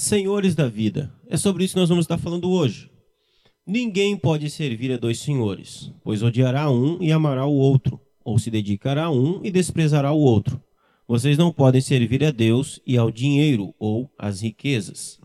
Senhores da vida. É sobre isso que nós vamos estar falando hoje. Ninguém pode servir a dois senhores, pois odiará um e amará o outro, ou se dedicará a um e desprezará o outro. Vocês não podem servir a Deus e ao dinheiro ou às riquezas.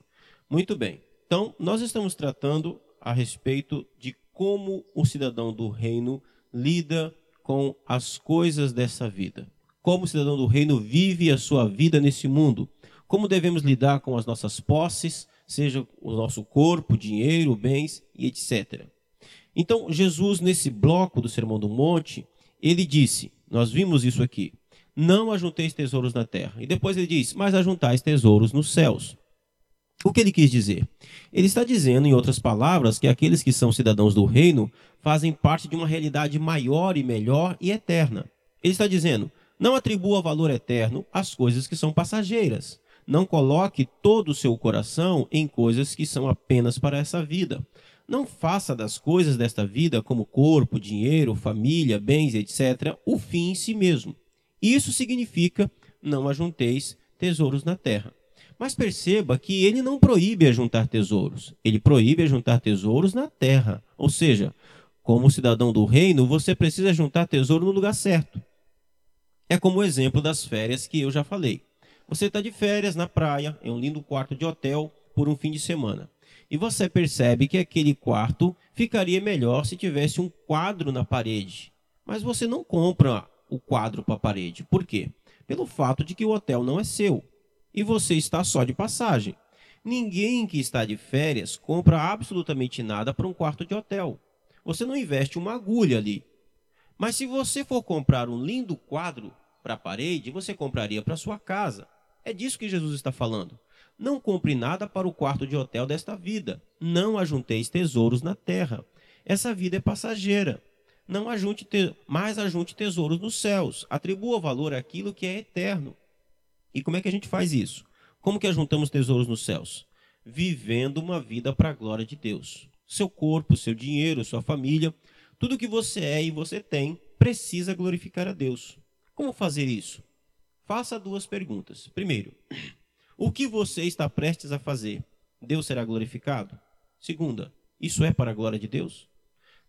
Muito bem. Então, nós estamos tratando a respeito de como o cidadão do reino lida com as coisas dessa vida. Como o cidadão do reino vive a sua vida nesse mundo. Como devemos lidar com as nossas posses, seja o nosso corpo, dinheiro, bens e etc. Então, Jesus, nesse bloco do Sermão do Monte, ele disse: Nós vimos isso aqui. Não ajunteis tesouros na terra. E depois ele diz: Mas ajuntais tesouros nos céus. O que ele quis dizer? Ele está dizendo, em outras palavras, que aqueles que são cidadãos do reino fazem parte de uma realidade maior e melhor e eterna. Ele está dizendo: não atribua valor eterno às coisas que são passageiras. Não coloque todo o seu coração em coisas que são apenas para essa vida. Não faça das coisas desta vida, como corpo, dinheiro, família, bens, etc., o fim em si mesmo. Isso significa não ajunteis tesouros na terra. Mas perceba que ele não proíbe ajuntar tesouros, ele proíbe ajuntar tesouros na terra. Ou seja, como cidadão do reino, você precisa juntar tesouro no lugar certo. É como o exemplo das férias que eu já falei. Você está de férias na praia, em um lindo quarto de hotel, por um fim de semana. E você percebe que aquele quarto ficaria melhor se tivesse um quadro na parede. Mas você não compra o quadro para a parede. Por quê? Pelo fato de que o hotel não é seu e você está só de passagem. Ninguém que está de férias compra absolutamente nada para um quarto de hotel. Você não investe uma agulha ali. Mas se você for comprar um lindo quadro para a parede, você compraria para sua casa. É disso que Jesus está falando. Não compre nada para o quarto de hotel desta vida. Não ajunteis tesouros na terra. Essa vida é passageira. Não ajunte, te... ajunte tesouros nos céus. Atribua valor àquilo que é eterno. E como é que a gente faz isso? Como que ajuntamos tesouros nos céus? Vivendo uma vida para a glória de Deus. Seu corpo, seu dinheiro, sua família, tudo que você é e você tem precisa glorificar a Deus. Como fazer isso? Faça duas perguntas. Primeiro, o que você está prestes a fazer? Deus será glorificado? Segunda, isso é para a glória de Deus?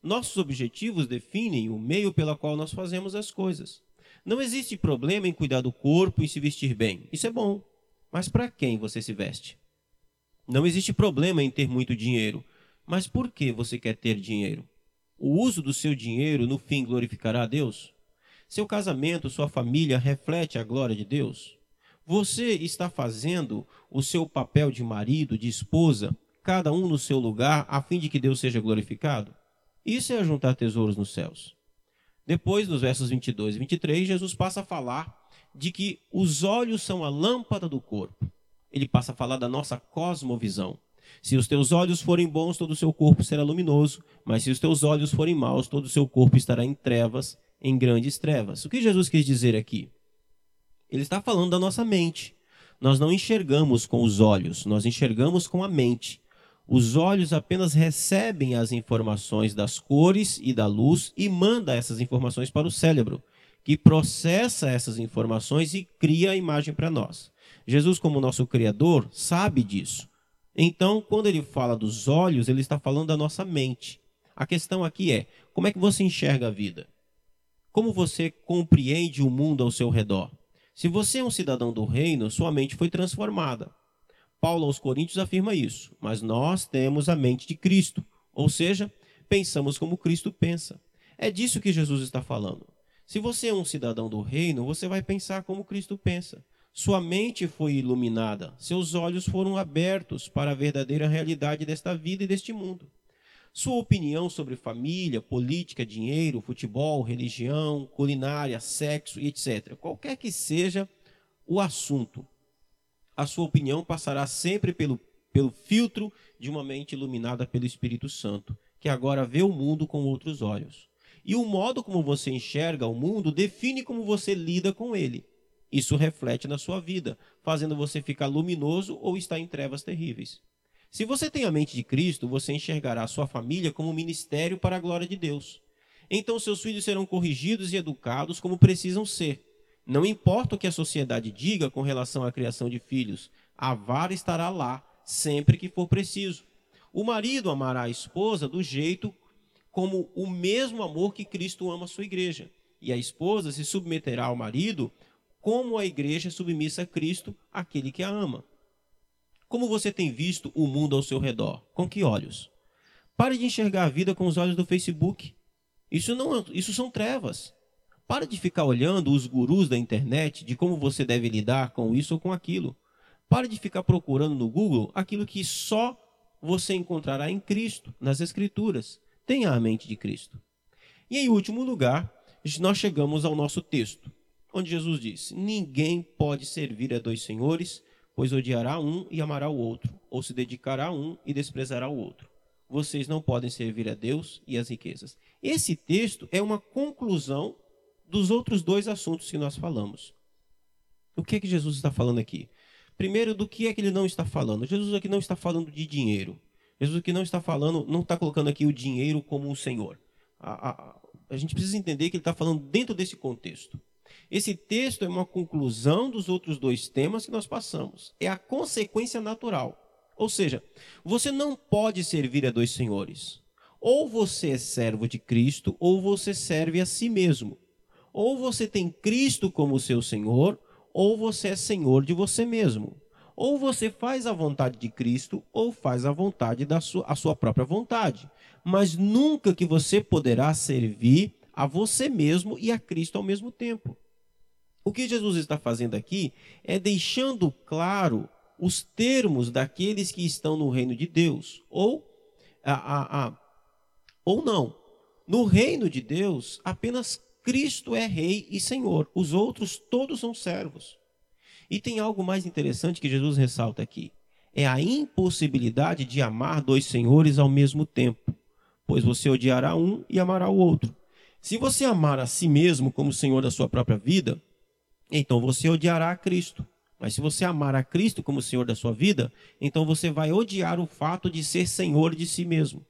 Nossos objetivos definem o meio pela qual nós fazemos as coisas. Não existe problema em cuidar do corpo e se vestir bem. Isso é bom. Mas para quem você se veste? Não existe problema em ter muito dinheiro. Mas por que você quer ter dinheiro? O uso do seu dinheiro no fim glorificará a Deus? Seu casamento, sua família reflete a glória de Deus? Você está fazendo o seu papel de marido, de esposa, cada um no seu lugar, a fim de que Deus seja glorificado? Isso é juntar tesouros nos céus. Depois, nos versos 22 e 23, Jesus passa a falar de que os olhos são a lâmpada do corpo. Ele passa a falar da nossa cosmovisão. Se os teus olhos forem bons, todo o seu corpo será luminoso, mas se os teus olhos forem maus, todo o seu corpo estará em trevas, em grandes trevas. O que Jesus quis dizer aqui? Ele está falando da nossa mente. Nós não enxergamos com os olhos, nós enxergamos com a mente. Os olhos apenas recebem as informações das cores e da luz e manda essas informações para o cérebro, que processa essas informações e cria a imagem para nós. Jesus, como nosso Criador, sabe disso. Então, quando ele fala dos olhos, ele está falando da nossa mente. A questão aqui é: como é que você enxerga a vida? Como você compreende o mundo ao seu redor? Se você é um cidadão do reino, sua mente foi transformada. Paulo aos Coríntios afirma isso, mas nós temos a mente de Cristo, ou seja, pensamos como Cristo pensa. É disso que Jesus está falando. Se você é um cidadão do reino, você vai pensar como Cristo pensa. Sua mente foi iluminada, seus olhos foram abertos para a verdadeira realidade desta vida e deste mundo. Sua opinião sobre família, política, dinheiro, futebol, religião, culinária, sexo e etc., qualquer que seja o assunto, a sua opinião passará sempre pelo, pelo filtro de uma mente iluminada pelo Espírito Santo, que agora vê o mundo com outros olhos. E o modo como você enxerga o mundo define como você lida com ele. Isso reflete na sua vida, fazendo você ficar luminoso ou estar em trevas terríveis. Se você tem a mente de Cristo, você enxergará a sua família como um ministério para a glória de Deus. Então seus filhos serão corrigidos e educados como precisam ser, não importa o que a sociedade diga com relação à criação de filhos, a vara estará lá, sempre que for preciso. O marido amará a esposa do jeito como o mesmo amor que Cristo ama a sua igreja. E a esposa se submeterá ao marido como a igreja submissa a Cristo, aquele que a ama. Como você tem visto o mundo ao seu redor? Com que olhos? Pare de enxergar a vida com os olhos do Facebook. Isso não, isso são trevas. Pare de ficar olhando os gurus da internet de como você deve lidar com isso ou com aquilo. Pare de ficar procurando no Google aquilo que só você encontrará em Cristo, nas Escrituras. Tenha a mente de Cristo. E em último lugar, nós chegamos ao nosso texto, onde Jesus disse: Ninguém pode servir a dois senhores, pois odiará um e amará o outro, ou se dedicará a um e desprezará o outro. Vocês não podem servir a Deus e as riquezas. Esse texto é uma conclusão dos outros dois assuntos que nós falamos. O que é que Jesus está falando aqui? Primeiro, do que é que ele não está falando? Jesus aqui não está falando de dinheiro. Jesus aqui não está falando, não está colocando aqui o dinheiro como um senhor. A, a, a gente precisa entender que ele está falando dentro desse contexto. Esse texto é uma conclusão dos outros dois temas que nós passamos. É a consequência natural. Ou seja, você não pode servir a dois senhores. Ou você é servo de Cristo, ou você serve a si mesmo. Ou você tem Cristo como seu Senhor, ou você é senhor de você mesmo. Ou você faz a vontade de Cristo, ou faz a vontade da sua, a sua própria vontade. Mas nunca que você poderá servir a você mesmo e a Cristo ao mesmo tempo. O que Jesus está fazendo aqui é deixando claro os termos daqueles que estão no reino de Deus, ou, a, a, a, ou não. No reino de Deus, apenas Cristo é rei e senhor, os outros todos são servos. E tem algo mais interessante que Jesus ressalta aqui: é a impossibilidade de amar dois senhores ao mesmo tempo, pois você odiará um e amará o outro. Se você amar a si mesmo como senhor da sua própria vida, então você odiará a Cristo. Mas se você amar a Cristo como senhor da sua vida, então você vai odiar o fato de ser senhor de si mesmo.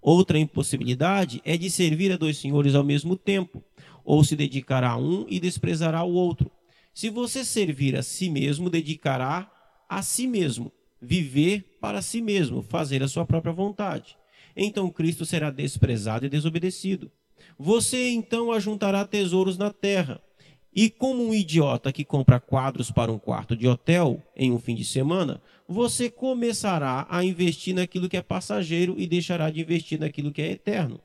Outra impossibilidade é de servir a dois senhores ao mesmo tempo, ou se dedicará a um e desprezará o outro. Se você servir a si mesmo, dedicará a si mesmo, viver para si mesmo, fazer a sua própria vontade. Então Cristo será desprezado e desobedecido. Você então ajuntará tesouros na terra. E como um idiota que compra quadros para um quarto de hotel em um fim de semana, você começará a investir naquilo que é passageiro e deixará de investir naquilo que é eterno.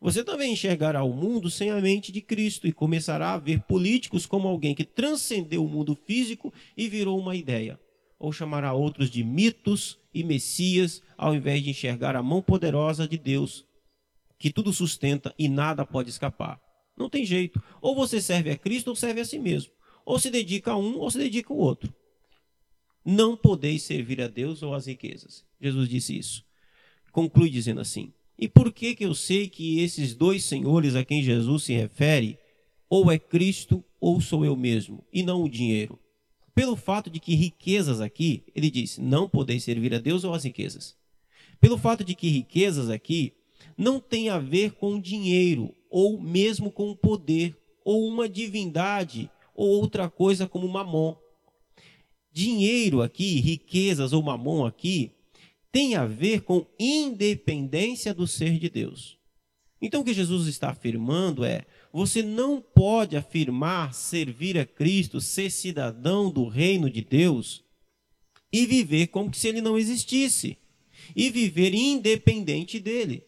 Você também enxergará o mundo sem a mente de Cristo e começará a ver políticos como alguém que transcendeu o mundo físico e virou uma ideia. Ou chamará outros de mitos e messias, ao invés de enxergar a mão poderosa de Deus, que tudo sustenta e nada pode escapar. Não tem jeito. Ou você serve a Cristo ou serve a si mesmo. Ou se dedica a um ou se dedica ao outro. Não podeis servir a Deus ou às riquezas. Jesus disse isso. Conclui dizendo assim: e por que, que eu sei que esses dois senhores a quem Jesus se refere, ou é Cristo ou sou eu mesmo, e não o dinheiro? Pelo fato de que riquezas aqui, ele diz, não podeis servir a Deus ou as riquezas. Pelo fato de que riquezas aqui não tem a ver com dinheiro, ou mesmo com poder, ou uma divindade, ou outra coisa como mamon. Dinheiro aqui, riquezas ou mamon aqui, tem a ver com independência do ser de Deus. Então o que Jesus está afirmando é: você não pode afirmar servir a Cristo, ser cidadão do reino de Deus e viver como se ele não existisse e viver independente dele.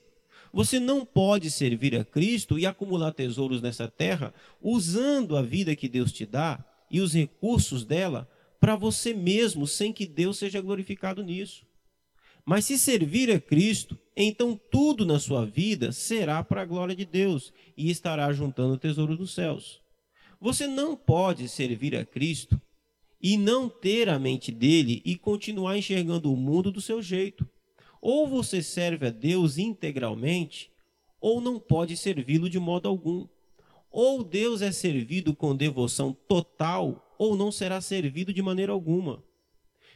Você não pode servir a Cristo e acumular tesouros nessa terra usando a vida que Deus te dá e os recursos dela para você mesmo, sem que Deus seja glorificado nisso. Mas se servir a Cristo, então tudo na sua vida será para a glória de Deus e estará juntando o tesouro dos céus. Você não pode servir a Cristo e não ter a mente dele e continuar enxergando o mundo do seu jeito. Ou você serve a Deus integralmente, ou não pode servi-lo de modo algum. Ou Deus é servido com devoção total, ou não será servido de maneira alguma.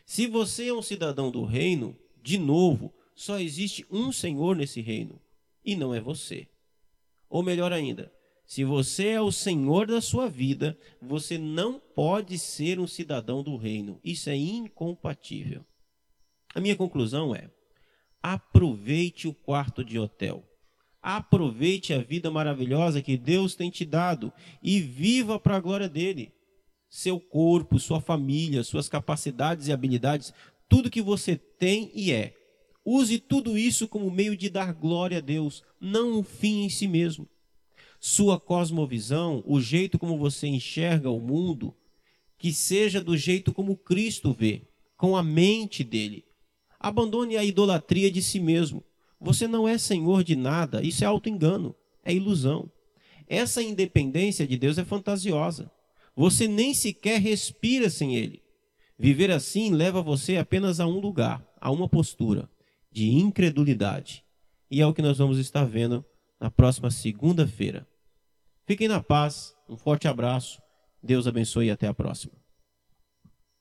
Se você é um cidadão do reino, de novo, só existe um Senhor nesse reino, e não é você. Ou melhor ainda, se você é o Senhor da sua vida, você não pode ser um cidadão do reino. Isso é incompatível. A minha conclusão é: aproveite o quarto de hotel. Aproveite a vida maravilhosa que Deus tem te dado e viva para a glória dele. Seu corpo, sua família, suas capacidades e habilidades, tudo que você tem e é. Use tudo isso como meio de dar glória a Deus, não um fim em si mesmo. Sua cosmovisão, o jeito como você enxerga o mundo, que seja do jeito como Cristo vê, com a mente dele. Abandone a idolatria de si mesmo. Você não é senhor de nada, isso é auto-engano, é ilusão. Essa independência de Deus é fantasiosa. Você nem sequer respira sem Ele. Viver assim leva você apenas a um lugar, a uma postura de incredulidade. E é o que nós vamos estar vendo na próxima segunda-feira. Fiquem na paz, um forte abraço, Deus abençoe e até a próxima.